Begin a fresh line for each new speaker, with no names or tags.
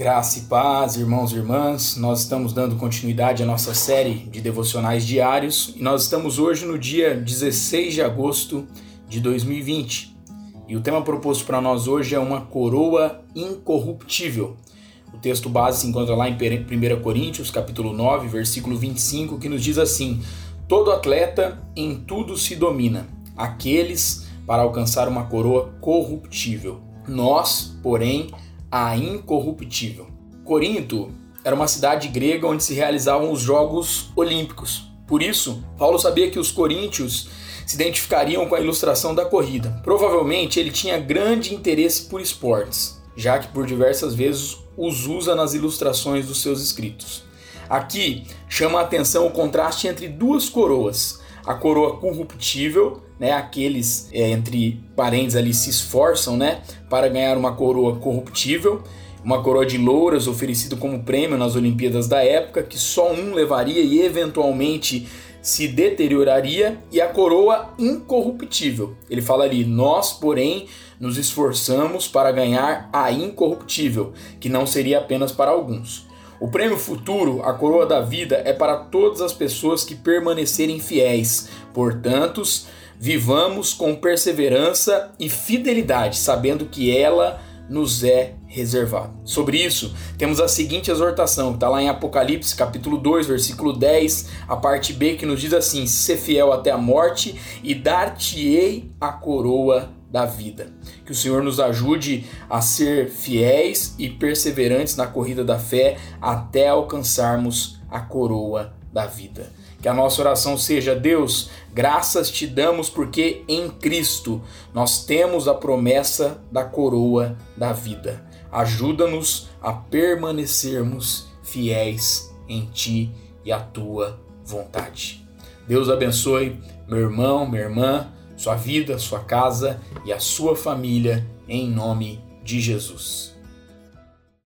Graça e paz, irmãos e irmãs. Nós estamos dando continuidade à nossa série de devocionais diários e nós estamos hoje no dia 16 de agosto de 2020. E o tema proposto para nós hoje é uma coroa incorruptível. O texto base se encontra lá em 1 Coríntios, capítulo 9, versículo 25, que nos diz assim: Todo atleta em tudo se domina, aqueles para alcançar uma coroa corruptível. Nós, porém, a incorruptível. Corinto era uma cidade grega onde se realizavam os Jogos Olímpicos. Por isso, Paulo sabia que os coríntios se identificariam com a ilustração da corrida. Provavelmente ele tinha grande interesse por esportes, já que por diversas vezes os usa nas ilustrações dos seus escritos. Aqui chama a atenção o contraste entre duas coroas: a coroa corruptível né, aqueles é, entre parentes ali se esforçam, né, para ganhar uma coroa corruptível, uma coroa de louras oferecida como prêmio nas Olimpíadas da época, que só um levaria e eventualmente se deterioraria, e a coroa incorruptível. Ele fala ali: Nós, porém, nos esforçamos para ganhar a incorruptível, que não seria apenas para alguns. O prêmio futuro, a coroa da vida, é para todas as pessoas que permanecerem fiéis. Portanto, vivamos com perseverança e fidelidade, sabendo que ela nos é reservada. Sobre isso, temos a seguinte exortação, que está lá em Apocalipse, capítulo 2, versículo 10, a parte B, que nos diz assim: Ser fiel até a morte e dar-te-ei a coroa da vida. Que o Senhor nos ajude a ser fiéis e perseverantes na corrida da fé até alcançarmos a coroa da vida. Que a nossa oração seja: Deus, graças te damos porque em Cristo nós temos a promessa da coroa da vida. Ajuda-nos a permanecermos fiéis em ti e a tua vontade. Deus abençoe meu irmão, minha irmã, sua vida, sua casa e a sua família, em nome de Jesus.